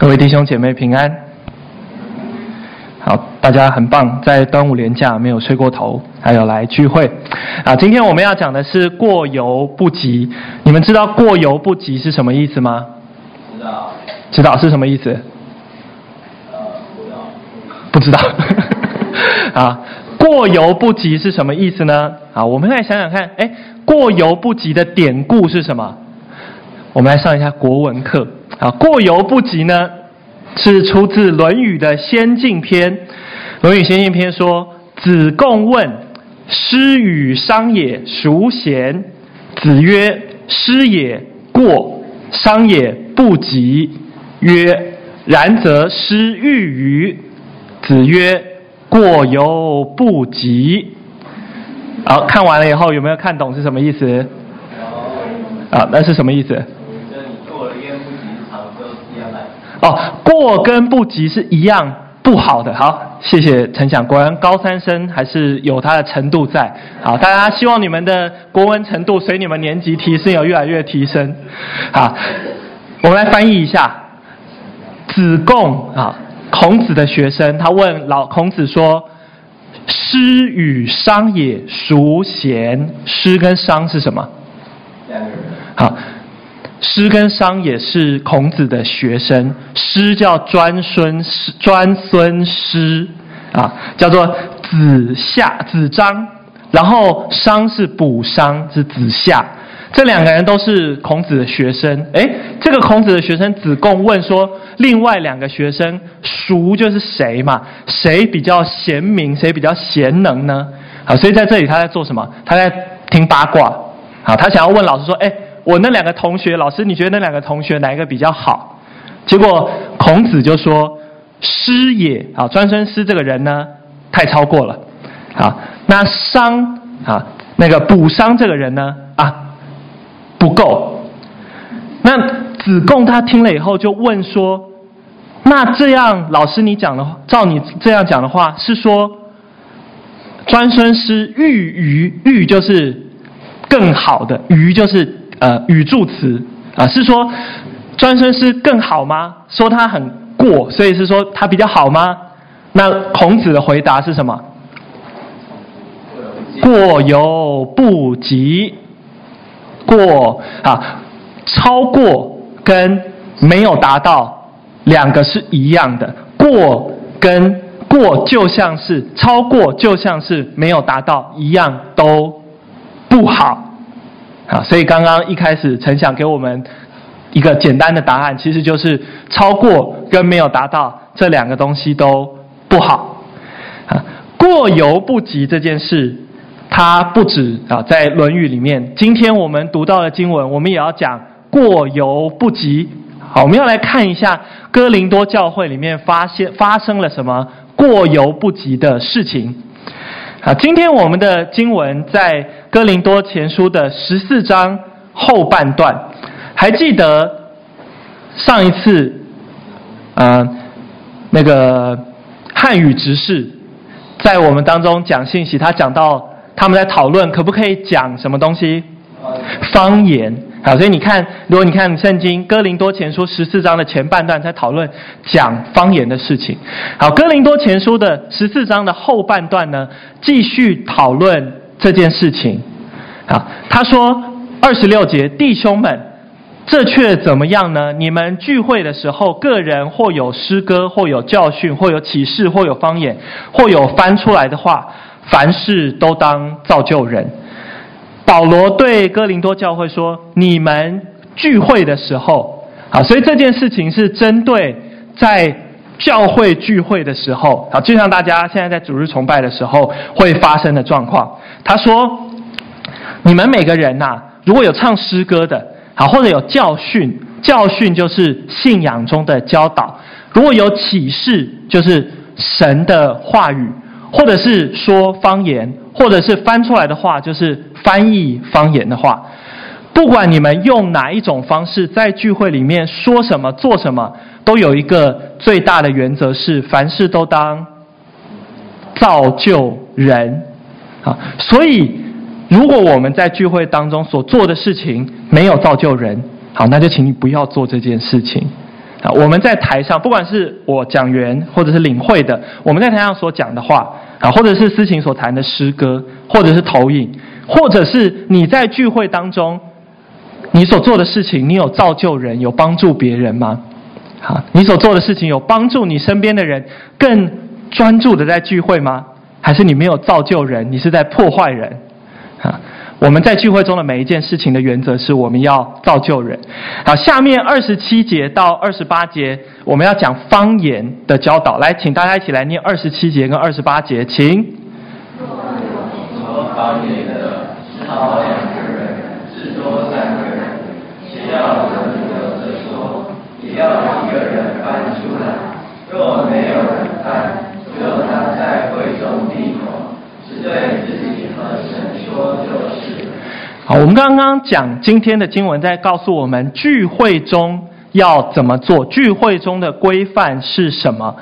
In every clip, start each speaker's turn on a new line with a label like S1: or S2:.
S1: 各位弟兄姐妹平安，好，大家很棒，在端午连假没有睡过头，还有来聚会啊。今天我们要讲的是过犹不及，你们知道过犹不及是什么意思吗？
S2: 知道，
S1: 知道是什么意思？
S2: 不知道，
S1: 不知道 啊。过犹不及是什么意思呢？啊，我们来想想看，哎，过犹不及的典故是什么？我们来上一下国文课。啊，过犹不及呢，是出自《论语》的先进篇。《论语》先进篇说：“子贡问师与商也，孰贤？”子曰：“师也，过；商也，不及。”曰：“然则师欲与？”子曰：“过犹不及。”好，看完了以后有没有看懂是什么意思？啊，那是什么意思？哦，过跟不及是一样不好的。好，谢谢陈翔，果然高三生还是有他的程度在。好，大家希望你们的国文程度随你们年级提升有越来越提升。好，我们来翻译一下。子贡啊，孔子的学生，他问老孔子说：“师与商也，孰贤？”师跟商是什
S2: 么？
S1: 好。师跟商也是孔子的学生，师叫专孙师，专孙师啊，叫做子夏、子张，然后商是卜商，是子夏，这两个人都是孔子的学生。诶，这个孔子的学生子贡问说，另外两个学生孰就是谁嘛？谁比较贤明？谁比较贤能呢？好，所以在这里他在做什么？他在听八卦。好，他想要问老师说，诶。我那两个同学，老师，你觉得那两个同学哪一个比较好？结果孔子就说：“师也啊，专孙师这个人呢，太超过了。啊，那商啊，那个卜商这个人呢，啊，不够。那子贡他听了以后就问说：那这样，老师你讲的，照你这样讲的话，是说专孙师欲于？欲就是更好的，与就是。”呃，语助词啊，是说专升师更好吗？说他很过，所以是说他比较好吗？那孔子的回答是什么？过犹不及。过啊，超过跟没有达到两个是一样的。过跟过就像是超过，就像是没有达到一样，都不好。啊，所以刚刚一开始陈想给我们一个简单的答案，其实就是超过跟没有达到这两个东西都不好。啊，过犹不及这件事，它不止啊在《论语》里面。今天我们读到的经文，我们也要讲过犹不及。好，我们要来看一下哥林多教会里面发现发生了什么过犹不及的事情。啊，今天我们的经文在哥林多前书的十四章后半段，还记得上一次，呃，那个汉语执事在我们当中讲信息，他讲到他们在讨论可不可以讲什么东西，方言。好，所以你看，如果你看圣经哥林多前书十四章的前半段，在讨论讲方言的事情。好，哥林多前书的十四章的后半段呢，继续讨论这件事情。啊，他说二十六节，弟兄们，这却怎么样呢？你们聚会的时候，个人或有诗歌，或有教训，或有启示，或有方言，或有翻出来的话，凡事都当造就人。保罗对哥林多教会说：“你们聚会的时候，啊，所以这件事情是针对在教会聚会的时候，好，就像大家现在在主日崇拜的时候会发生的状况。”他说：“你们每个人呐，如果有唱诗歌的，好，或者有教训，教训就是信仰中的教导；如果有启示，就是神的话语，或者是说方言，或者是翻出来的话，就是。”翻译方言的话，不管你们用哪一种方式在聚会里面说什么、做什么，都有一个最大的原则是：凡事都当造就人。啊，所以如果我们在聚会当中所做的事情没有造就人，好，那就请你不要做这件事情。啊，我们在台上，不管是我讲员或者是领会的，我们在台上所讲的话啊，或者是思琴所弹的诗歌，或者是投影，或者是你在聚会当中你所做的事情，你有造就人，有帮助别人吗？好，你所做的事情有帮助你身边的人更专注的在聚会吗？还是你没有造就人，你是在破坏人？啊，我们在聚会中的每一件事情的原则是我们要造就人。好，下面二十七节到二十八节，我们要讲方言的教导。来，请大家一起来念二十七节跟二十八节，请。
S2: 说方言的，少两个人，至多三个人，只要要一个人搬出来。若没有人搬，就当在会中闭口，只对自己和神说就是。
S1: 好，我们刚刚讲今天的经文，在告诉我们聚会中要怎么做，聚会中的规范是什么。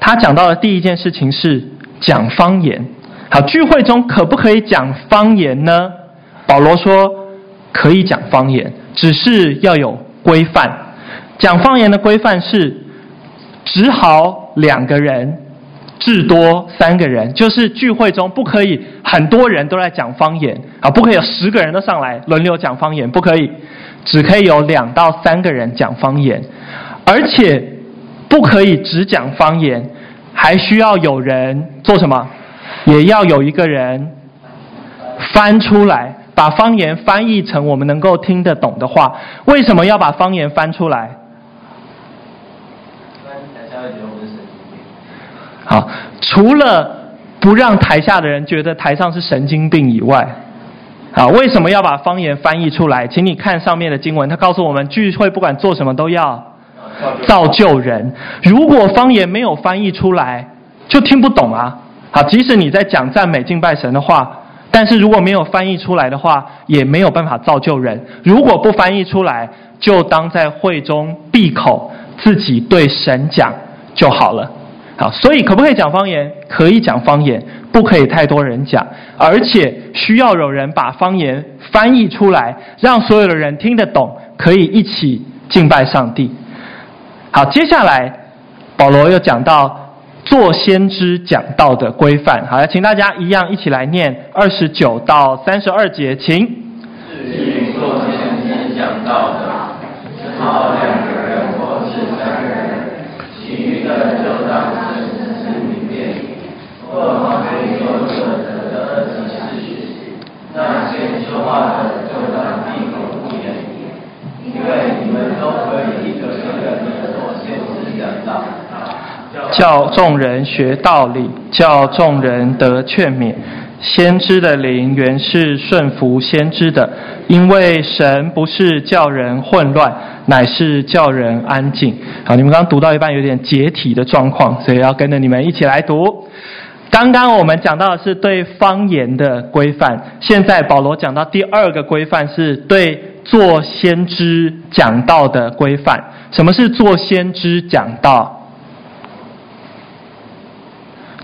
S1: 他讲到的第一件事情是讲方言。好，聚会中可不可以讲方言呢？保罗说可以讲方言，只是要有规范。讲方言的规范是，只好两个人。至多三个人，就是聚会中不可以很多人都在讲方言啊，不可以有十个人都上来轮流讲方言，不可以，只可以有两到三个人讲方言，而且不可以只讲方言，还需要有人做什么？也要有一个人翻出来，把方言翻译成我们能够听得懂的话。为什么要把方言翻出来？好，除了不让台下的人觉得台上是神经病以外，好，为什么要把方言翻译出来？请你看上面的经文，他告诉我们，聚会不管做什么都要造就人。如果方言没有翻译出来，就听不懂啊。好，即使你在讲赞美敬拜神的话，但是如果没有翻译出来的话，也没有办法造就人。如果不翻译出来，就当在会中闭口，自己对神讲就好了。好，所以可不可以讲方言？可以讲方言，不可以太多人讲，而且需要有人把方言翻译出来，让所有的人听得懂，可以一起敬拜上帝。好，接下来保罗又讲到做先知讲道的规范。好，请大家一样一起来念二十九到三十二
S2: 节，请。做先知讲道的，只好两个人或是三人，其余的就当。先说话的就当闭口不言，因为你们都可以一个一个的做先知讲道，
S1: 叫众人学道理，叫众人得劝勉。先知的灵原是顺服先知的，因为神不是叫人混乱，乃是叫人安静。好，你们刚刚读到一半有点解体的状况，所以要跟着你们一起来读。刚刚我们讲到的是对方言的规范，现在保罗讲到第二个规范是对做先知讲道的规范。什么是做先知讲道？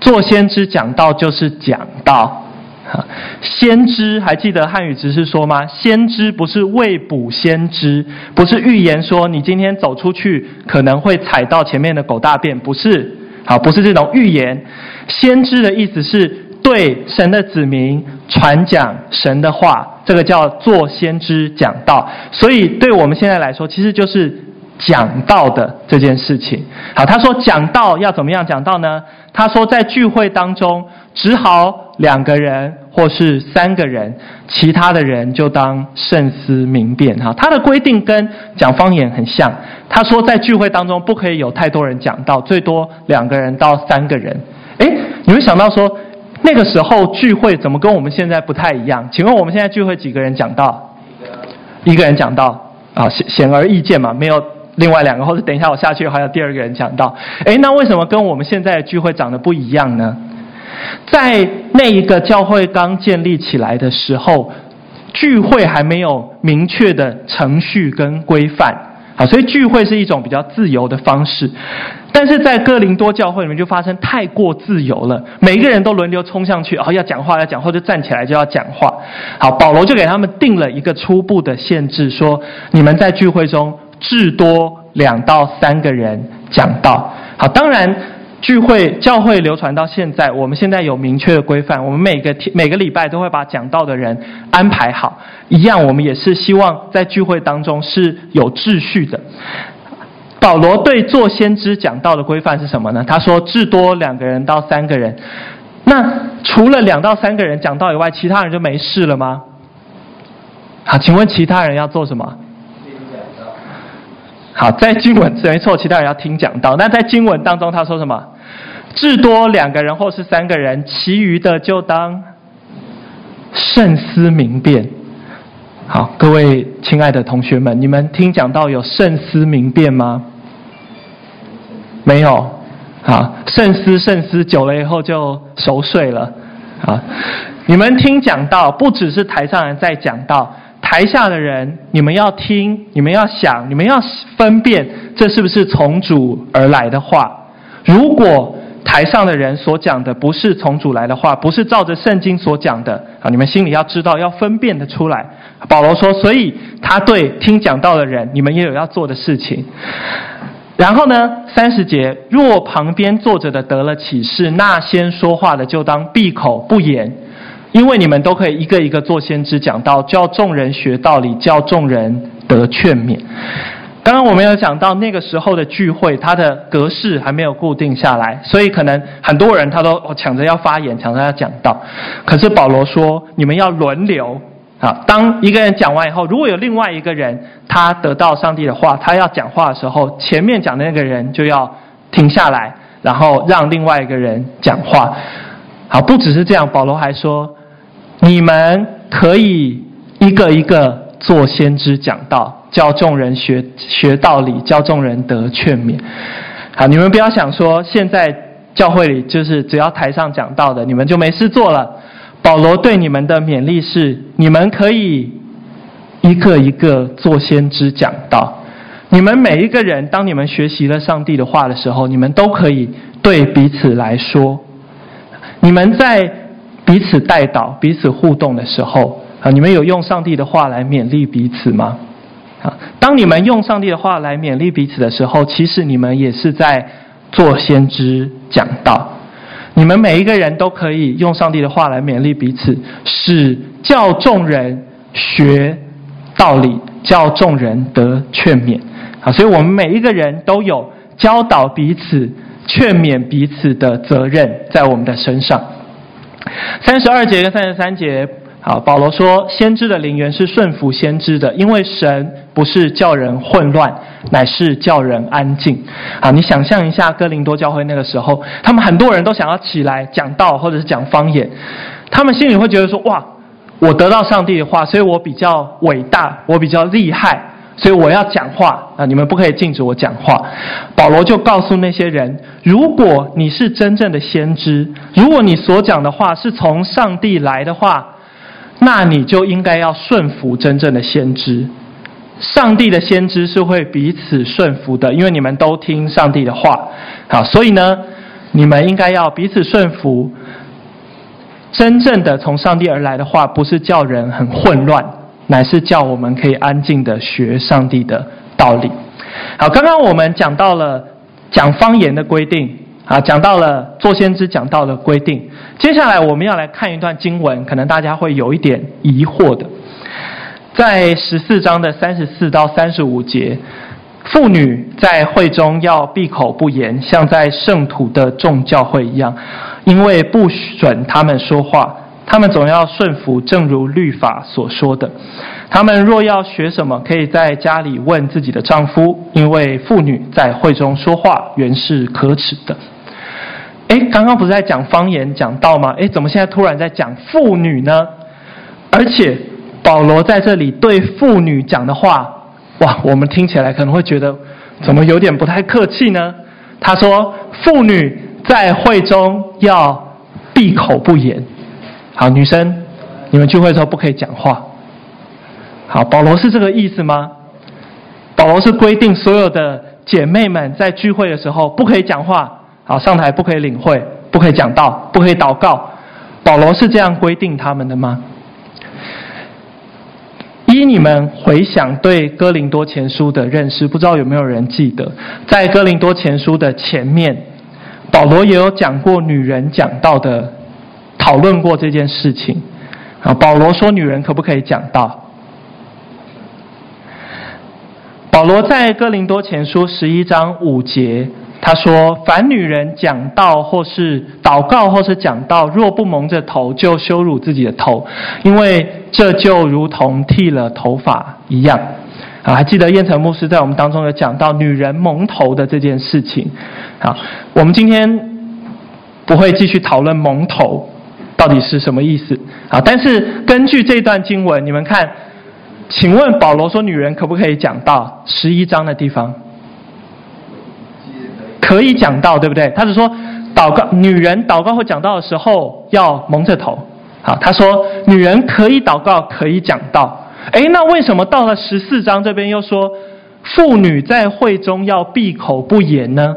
S1: 做先知讲道就是讲道。先知还记得汉语直是说吗？先知不是未卜先知，不是预言说你今天走出去可能会踩到前面的狗大便，不是。啊，不是这种预言。先知的意思是对神的子民传讲神的话，这个叫做先知讲道。所以对我们现在来说，其实就是讲道的这件事情。好，他说讲道要怎么样讲道呢？他说在聚会当中，只好两个人或是三个人，其他的人就当慎思明辨。哈，他的规定跟讲方言很像。他说在聚会当中不可以有太多人讲到，最多两个人到三个人。诶，你会想到说，那个时候聚会怎么跟我们现在不太一样？请问我们现在聚会几个人讲到？一个人讲到啊，显显而易见嘛，没有另外两个，或者等一下我下去还有第二个人讲到。诶，那为什么跟我们现在的聚会长得不一样呢？在那一个教会刚建立起来的时候，聚会还没有明确的程序跟规范。啊，所以聚会是一种比较自由的方式，但是在哥林多教会里面就发生太过自由了，每一个人都轮流冲上去，然后要讲话要讲话，就站起来就要讲话。好，保罗就给他们定了一个初步的限制，说你们在聚会中至多两到三个人讲道。好，当然聚会教会流传到现在，我们现在有明确的规范，我们每个天每个礼拜都会把讲道的人安排好。一样，我们也是希望在聚会当中是有秩序的。保罗对做先知讲道的规范是什么呢？他说：至多两个人到三个人。那除了两到三个人讲道以外，其他人就没事了吗？好，请问其他人要做什么？好，在经文没错，其他人要听讲到。那在经文当中，他说什么？至多两个人或是三个人，其余的就当慎思明辨。好，各位亲爱的同学们，你们听讲到有慎思明辨吗？没有。啊，慎思慎思久了以后就熟睡了。啊，你们听讲到，不只是台上人在讲到，台下的人，你们要听，你们要想，你们要分辨，这是不是从主而来的话？如果台上的人所讲的不是从主来的话，不是照着圣经所讲的，啊，你们心里要知道，要分辨得出来。保罗说，所以他对听讲道的人，你们也有要做的事情。然后呢，三十节，若旁边坐着的得了启示，那先说话的就当闭口不言，因为你们都可以一个一个做先知讲道，叫众人学道理，叫众人得劝勉。刚刚我们有讲到那个时候的聚会，它的格式还没有固定下来，所以可能很多人他都抢着要发言，抢着要讲道。可是保罗说，你们要轮流。啊，当一个人讲完以后，如果有另外一个人他得到上帝的话，他要讲话的时候，前面讲的那个人就要停下来，然后让另外一个人讲话。好，不只是这样，保罗还说，你们可以一个一个做先知讲道，教众人学学道理，教众人得劝勉。好，你们不要想说现在教会里就是只要台上讲道的，你们就没事做了。保罗对你们的勉励是：你们可以一个一个做先知讲道。你们每一个人，当你们学习了上帝的话的时候，你们都可以对彼此来说。你们在彼此代祷、彼此互动的时候，啊，你们有用上帝的话来勉励彼此吗？啊，当你们用上帝的话来勉励彼此的时候，其实你们也是在做先知讲道。你们每一个人都可以用上帝的话来勉励彼此，使叫众人学道理，教众人得劝勉。啊，所以我们每一个人都有教导彼此、劝勉彼此的责任在我们的身上。三十二节跟三十三节。好，保罗说，先知的灵源是顺服先知的，因为神不是叫人混乱，乃是叫人安静。啊，你想象一下哥林多教会那个时候，他们很多人都想要起来讲道或者是讲方言，他们心里会觉得说：哇，我得到上帝的话，所以我比较伟大，我比较厉害。所以我要讲话啊！你们不可以禁止我讲话。保罗就告诉那些人：如果你是真正的先知，如果你所讲的话是从上帝来的话，那你就应该要顺服真正的先知。上帝的先知是会彼此顺服的，因为你们都听上帝的话。好，所以呢，你们应该要彼此顺服。真正的从上帝而来的话，不是叫人很混乱。乃是叫我们可以安静的学上帝的道理。好，刚刚我们讲到了讲方言的规定，啊，讲到了做先知讲到的规定。接下来我们要来看一段经文，可能大家会有一点疑惑的，在十四章的三十四到三十五节，妇女在会中要闭口不言，像在圣土的众教会一样，因为不准他们说话。他们总要顺服，正如律法所说的。他们若要学什么，可以在家里问自己的丈夫，因为妇女在会中说话原是可耻的。诶，刚刚不是在讲方言讲道吗？诶，怎么现在突然在讲妇女呢？而且保罗在这里对妇女讲的话，哇，我们听起来可能会觉得怎么有点不太客气呢？他说，妇女在会中要闭口不言。好，女生，你们聚会的时候不可以讲话。好，保罗是这个意思吗？保罗是规定所有的姐妹们在聚会的时候不可以讲话，好，上台不可以领会，不可以讲道，不可以祷告。保罗是这样规定他们的吗？依你们回想对哥林多前书的认识，不知道有没有人记得，在哥林多前书的前面，保罗也有讲过女人讲道的，讨论过这件事情。啊，保罗说女人可不可以讲道？保罗在哥林多前书十一章五节。他说：“凡女人讲道或是祷告或是讲道，若不蒙着头，就羞辱自己的头，因为这就如同剃了头发一样。”啊，还记得彦成牧师在我们当中有讲到女人蒙头的这件事情。好，我们今天不会继续讨论蒙头到底是什么意思。好，但是根据这段经文，你们看，请问保罗说女人可不可以讲到？十一章的地方。可以讲到，对不对？他是说，祷告，女人祷告或讲道的时候要蒙着头。好，他说女人可以祷告，可以讲道。诶，那为什么到了十四章这边又说，妇女在会中要闭口不言呢？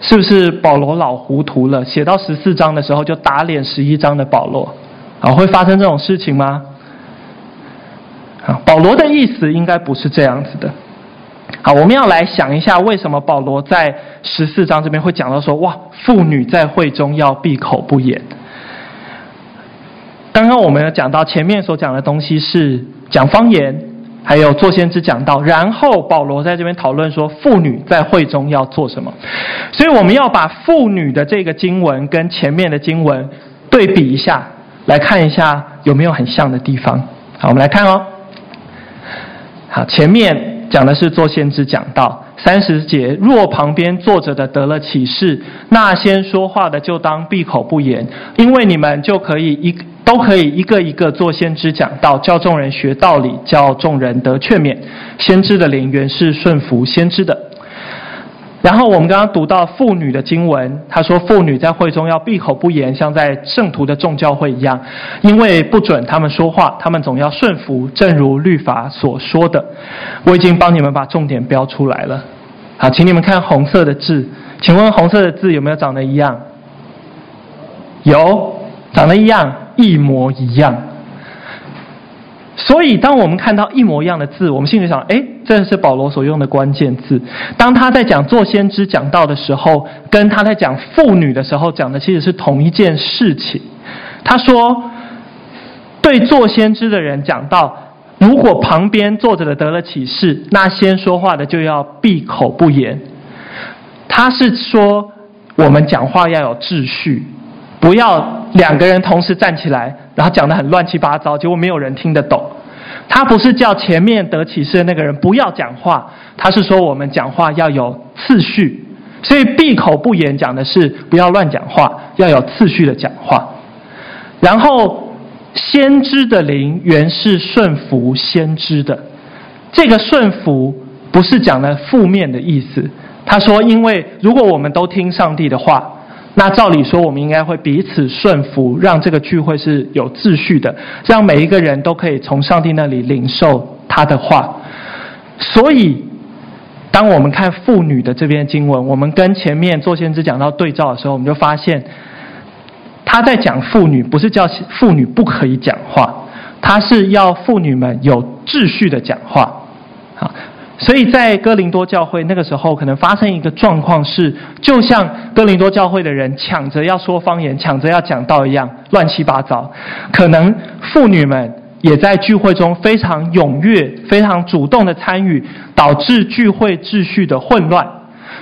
S1: 是不是保罗老糊涂了？写到十四章的时候就打脸十一章的保罗？啊，会发生这种事情吗？啊，保罗的意思应该不是这样子的。好，我们要来想一下，为什么保罗在十四章这边会讲到说，哇，妇女在会中要闭口不言。刚刚我们有讲到前面所讲的东西是讲方言，还有作先知讲道，然后保罗在这边讨论说，妇女在会中要做什么。所以我们要把妇女的这个经文跟前面的经文对比一下，来看一下有没有很像的地方。好，我们来看哦。好，前面。讲的是作先知讲道三十节，若旁边坐着的得了启示，那先说话的就当闭口不言，因为你们就可以一都可以一个一个做先知讲道，教众人学道理，教众人得劝勉。先知的灵原是顺服先知的。然后我们刚刚读到妇女的经文，他说妇女在会中要闭口不言，像在圣徒的众教会一样，因为不准他们说话，他们总要顺服，正如律法所说的。我已经帮你们把重点标出来了。好，请你们看红色的字，请问红色的字有没有长得一样？有，长得一样，一模一样。所以，当我们看到一模一样的字，我们心里想：哎，这是保罗所用的关键字。当他在讲做先知讲道的时候，跟他在讲妇女的时候讲的其实是同一件事情。他说，对做先知的人讲道，如果旁边坐着的得了启示，那先说话的就要闭口不言。他是说，我们讲话要有秩序，不要两个人同时站起来。然后讲得很乱七八糟，结果没有人听得懂。他不是叫前面得启示的那个人不要讲话，他是说我们讲话要有次序。所以闭口不言讲的是不要乱讲话，要有次序的讲话。然后先知的灵原是顺服先知的，这个顺服不是讲的负面的意思。他说，因为如果我们都听上帝的话。那照理说，我们应该会彼此顺服，让这个聚会是有秩序的，让每一个人都可以从上帝那里领受他的话。所以，当我们看妇女的这篇经文，我们跟前面作先知讲到对照的时候，我们就发现，他在讲妇女，不是叫妇女不可以讲话，他是要妇女们有秩序的讲话。所以在哥林多教会那个时候，可能发生一个状况是，就像哥林多教会的人抢着要说方言、抢着要讲道一样，乱七八糟。可能妇女们也在聚会中非常踊跃、非常主动的参与，导致聚会秩序的混乱。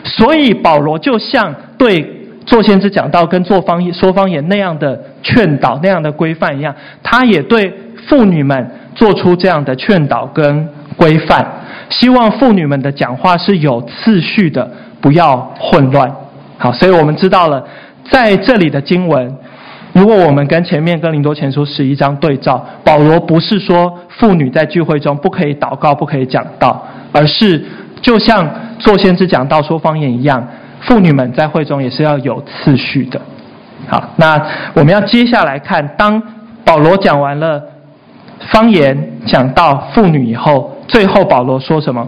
S1: 所以保罗就像对做先知讲道跟做方言、说方言那样的劝导、那样的规范一样，他也对妇女们做出这样的劝导跟规范。希望妇女们的讲话是有次序的，不要混乱。好，所以我们知道了，在这里的经文，如果我们跟前面跟林多前书十一章对照，保罗不是说妇女在聚会中不可以祷告、不可以讲道，而是就像作先知讲道、说方言一样，妇女们在会中也是要有次序的。好，那我们要接下来看，当保罗讲完了方言、讲到、妇女以后。最后，保罗说什么？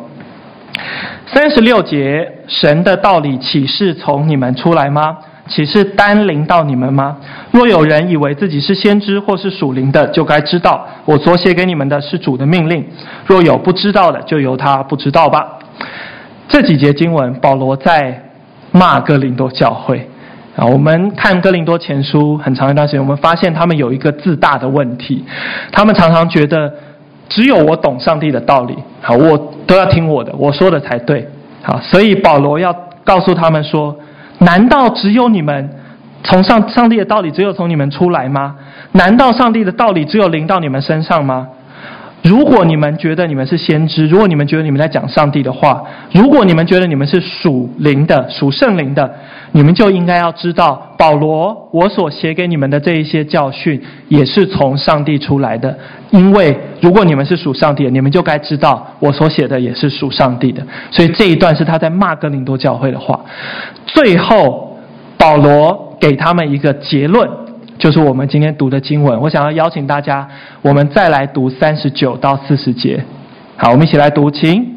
S1: 三十六节，神的道理岂是从你们出来吗？岂是单临到你们吗？若有人以为自己是先知或是属灵的，就该知道我所写给你们的是主的命令。若有不知道的，就由他不知道吧。这几节经文，保罗在骂哥林多教会啊。我们看哥林多前书很长一段时间，我们发现他们有一个自大的问题，他们常常觉得只有我懂上帝的道理，好，我都要听我的，我说的才对，好，所以保罗要告诉他们说：难道只有你们从上上帝的道理只有从你们出来吗？难道上帝的道理只有临到你们身上吗？如果你们觉得你们是先知，如果你们觉得你们在讲上帝的话，如果你们觉得你们是属灵的、属圣灵的，你们就应该要知道，保罗我所写给你们的这一些教训，也是从上帝出来的。因为如果你们是属上帝，你们就该知道，我所写的也是属上帝的。所以这一段是他在骂哥林多教会的话。最后，保罗给他们一个结论。就是我们今天读的经文，我想要邀请大家，我们再来读三十九到四十节。好，我们一起来读，请。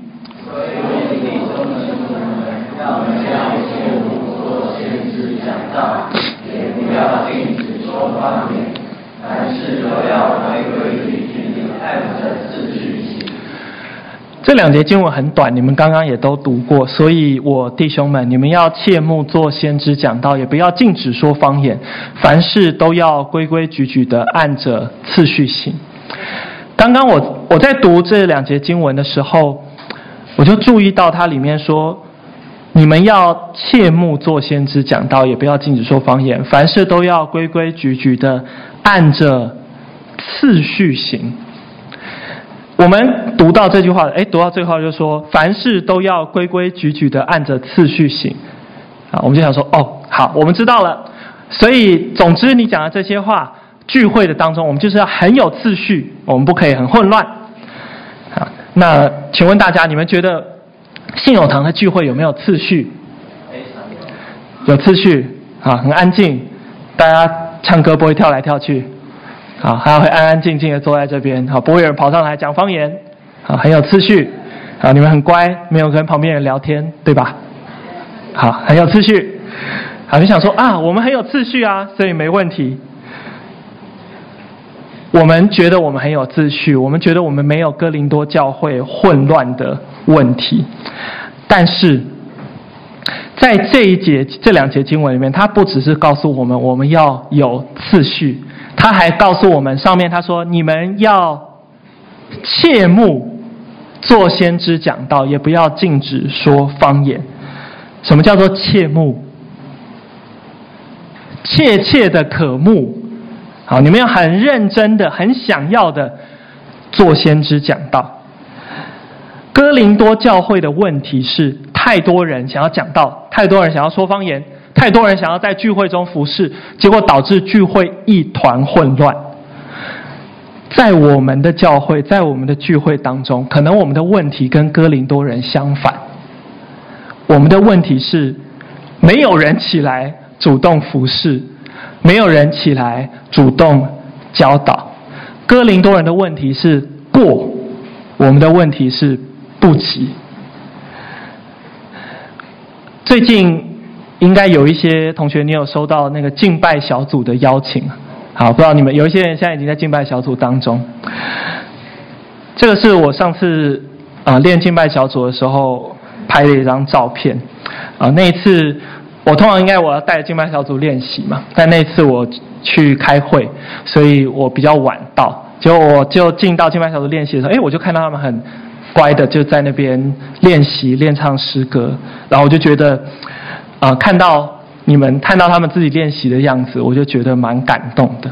S1: 这两节经文很短，你们刚刚也都读过，所以我弟兄们，你们要切莫做先知讲道，也不要禁止说方言，凡事都要规规矩矩的按着次序行。刚刚我我在读这两节经文的时候，我就注意到它里面说，你们要切莫做先知讲道，也不要禁止说方言，凡事都要规规矩矩的按着次序行。我们读到这句话，哎，读到最后就说，凡事都要规规矩矩的按着次序行，啊，我们就想说，哦，好，我们知道了。所以，总之你讲的这些话，聚会的当中，我们就是要很有次序，我们不可以很混乱。啊，那请问大家，你们觉得信友堂的聚会有没有次序？有次序，啊，很安静，大家唱歌不会跳来跳去。好，还会安安静静的坐在这边，好，不会有人跑上来讲方言，啊，很有次序，啊，你们很乖，没有跟旁边人聊天，对吧？好，很有次序，啊，你想说啊，我们很有次序啊，所以没问题。我们觉得我们很有秩序，我们觉得我们没有哥林多教会混乱的问题，但是在这一节这两节经文里面，他不只是告诉我们我们要有次序。他还告诉我们，上面他说：“你们要切莫做先知讲道，也不要禁止说方言。什么叫做切莫？切切的渴慕，好，你们要很认真的、很想要的做先知讲道。哥林多教会的问题是，太多人想要讲道，太多人想要说方言。”太多人想要在聚会中服侍，结果导致聚会一团混乱。在我们的教会，在我们的聚会当中，可能我们的问题跟哥林多人相反。我们的问题是，没有人起来主动服侍，没有人起来主动教导。哥林多人的问题是过，我们的问题是不及。最近。应该有一些同学，你有收到那个敬拜小组的邀请。好，不知道你们有一些人现在已经在敬拜小组当中。这个是我上次啊练敬拜小组的时候拍的一张照片。啊，那一次我通常应该我要带敬拜小组练习嘛，但那一次我去开会，所以我比较晚到。结果我就进到敬拜小组练习的时候，哎，我就看到他们很乖的就在那边练习练唱诗歌，然后我就觉得。啊、呃，看到你们看到他们自己练习的样子，我就觉得蛮感动的。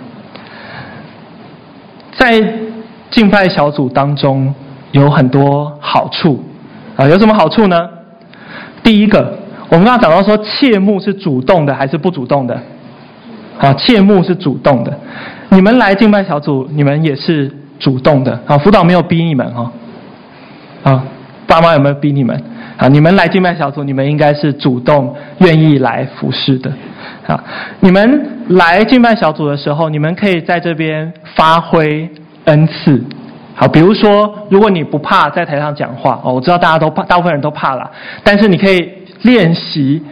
S1: 在敬拜小组当中有很多好处啊，有什么好处呢？第一个，我们刚刚讲到说，切莫是主动的还是不主动的？啊，切莫是主动的。你们来敬拜小组，你们也是主动的啊，辅导没有逼你们哈。啊，爸妈有没有逼你们？啊，你们来敬拜小组，你们应该是主动愿意来服侍的。啊，你们来敬拜小组的时候，你们可以在这边发挥恩赐。好，比如说，如果你不怕在台上讲话，哦，我知道大家都怕，大部分人都怕啦，但是你可以练习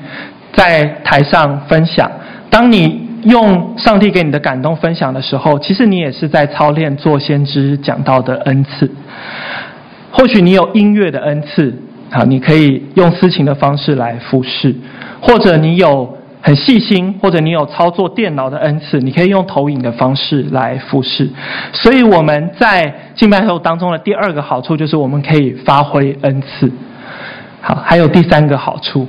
S1: 在台上分享，当你用上帝给你的感动分享的时候，其实你也是在操练做先知讲道的恩赐。或许你有音乐的恩赐，好，你可以用私琴的方式来服侍；或者你有很细心，或者你有操作电脑的恩赐，你可以用投影的方式来服侍。所以我们在敬拜后当中的第二个好处就是我们可以发挥恩赐。好，还有第三个好处。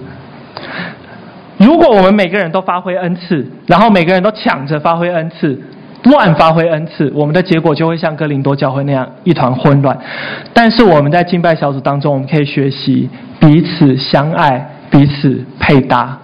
S1: 如果我们每个人都发挥恩赐，然后每个人都抢着发挥恩赐，乱发挥恩赐，我们的结果就会像哥林多教会那样一团混乱。但是我们在敬拜小组当中，我们可以学习彼此相爱，彼此配搭。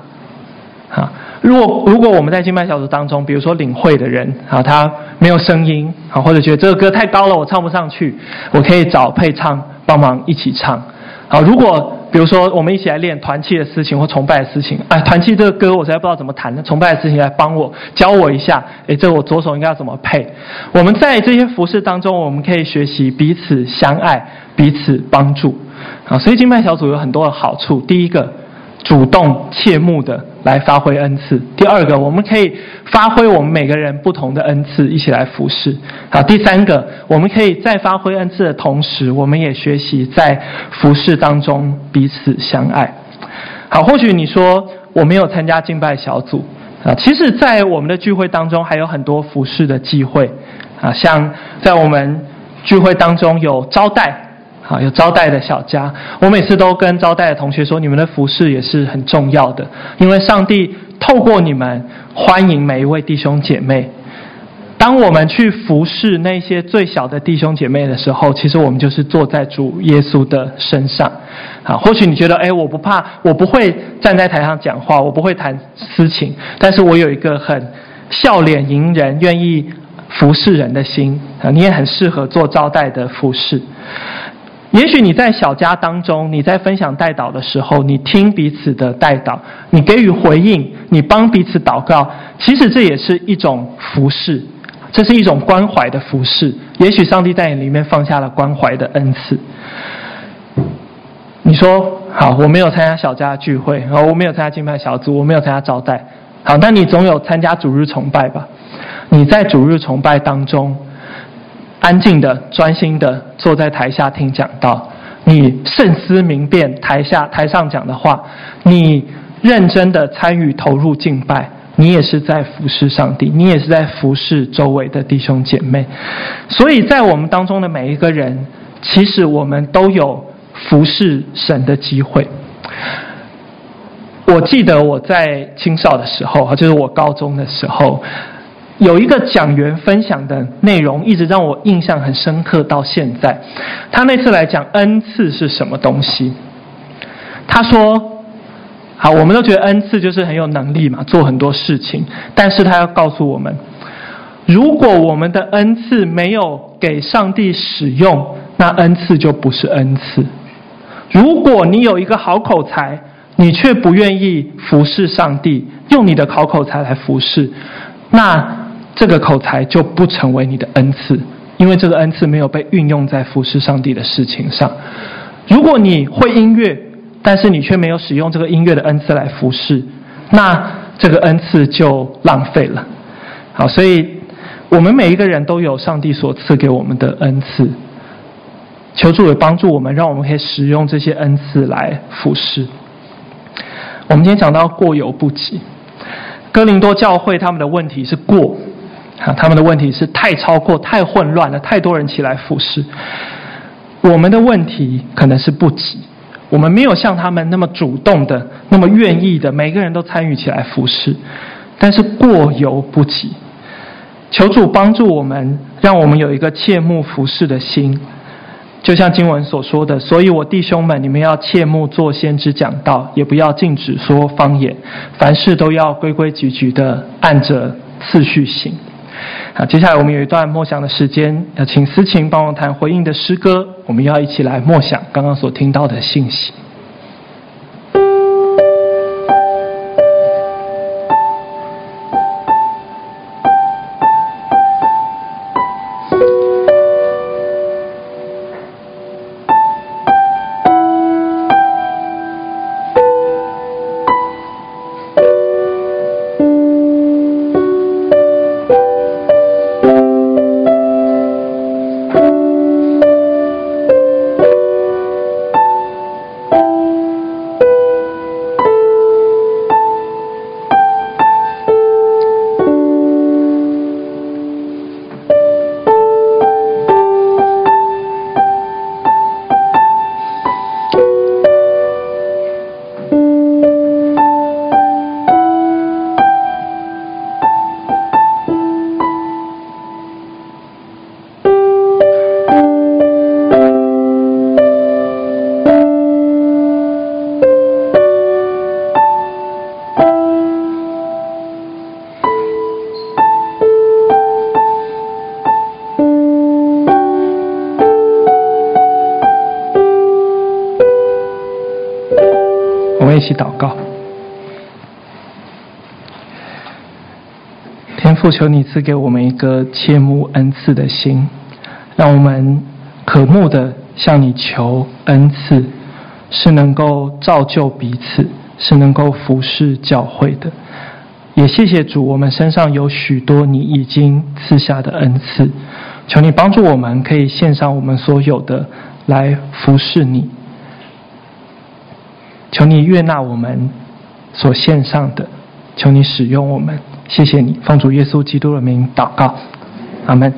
S1: 好，如果如果我们在敬拜小组当中，比如说领会的人啊，他没有声音啊，或者觉得这个歌太高了，我唱不上去，我可以找配唱帮忙一起唱。好，如果比如说，我们一起来练团契的事情或崇拜的事情。哎，团契这个歌我实在不知道怎么弹，崇拜的事情来帮我教我一下。哎，这我左手应该要怎么配？我们在这些服饰当中，我们可以学习彼此相爱，彼此帮助。啊，所以敬拜小组有很多的好处。第一个，主动切慕的。来发挥恩赐。第二个，我们可以发挥我们每个人不同的恩赐，一起来服侍。好，第三个，我们可以在发挥恩赐的同时，我们也学习在服侍当中彼此相爱。好，或许你说我没有参加敬拜小组啊，其实，在我们的聚会当中还有很多服侍的机会啊，像在我们聚会当中有招待。好，有招待的小家，我每次都跟招待的同学说，你们的服侍也是很重要的，因为上帝透过你们欢迎每一位弟兄姐妹。当我们去服侍那些最小的弟兄姐妹的时候，其实我们就是坐在主耶稣的身上。啊，或许你觉得，哎，我不怕，我不会站在台上讲话，我不会谈私情，但是我有一个很笑脸迎人、愿意服侍人的心啊，你也很适合做招待的服侍。也许你在小家当中，你在分享代祷的时候，你听彼此的代祷，你给予回应，你帮彼此祷告，其实这也是一种服侍，这是一种关怀的服侍。也许上帝在你里面放下了关怀的恩赐。你说好，我没有参加小家聚会，好，我没有参加敬拜小组，我没有参加招待，好，那你总有参加主日崇拜吧？你在主日崇拜当中。安静的、专心的坐在台下听讲道，你慎思明辨台下台上讲的话，你认真的参与投入敬拜，你也是在服侍上帝，你也是在服侍周围的弟兄姐妹。所以在我们当中的每一个人，其实我们都有服侍神的机会。我记得我在青少的时候，就是我高中的时候。有一个讲员分享的内容，一直让我印象很深刻到现在。他那次来讲恩赐是什么东西？他说：“好，我们都觉得恩赐就是很有能力嘛，做很多事情。但是他要告诉我们，如果我们的恩赐没有给上帝使用，那恩赐就不是恩赐。如果你有一个好口才，你却不愿意服侍上帝，用你的好口才来服侍，那。”这个口才就不成为你的恩赐，因为这个恩赐没有被运用在服侍上帝的事情上。如果你会音乐，但是你却没有使用这个音乐的恩赐来服侍，那这个恩赐就浪费了。好，所以我们每一个人都有上帝所赐给我们的恩赐，求主也帮助我们，让我们可以使用这些恩赐来服侍。我们今天讲到过犹不及，哥林多教会他们的问题是过。啊，他们的问题是太超过、太混乱了，太多人起来服侍。我们的问题可能是不及，我们没有像他们那么主动的、那么愿意的，每个人都参与起来服侍。但是过犹不及，求主帮助我们，让我们有一个切慕服侍的心。就像经文所说的，所以我弟兄们，你们要切莫做先知讲道，也不要禁止说方言，凡事都要规规矩矩的按着次序行。好，接下来我们有一段默想的时间，要请思琴帮我弹回应的诗歌，我们要一起来默想刚刚所听到的信息。起祷告。天父，求你赐给我们一个切慕恩赐的心，让我们渴慕的向你求恩赐，是能够造就彼此，是能够服侍教会的。也谢谢主，我们身上有许多你已经赐下的恩赐，求你帮助我们，可以献上我们所有的来服侍你。求你悦纳我们所献上的，求你使用我们。谢谢你，奉主耶稣基督的名祷告，阿门。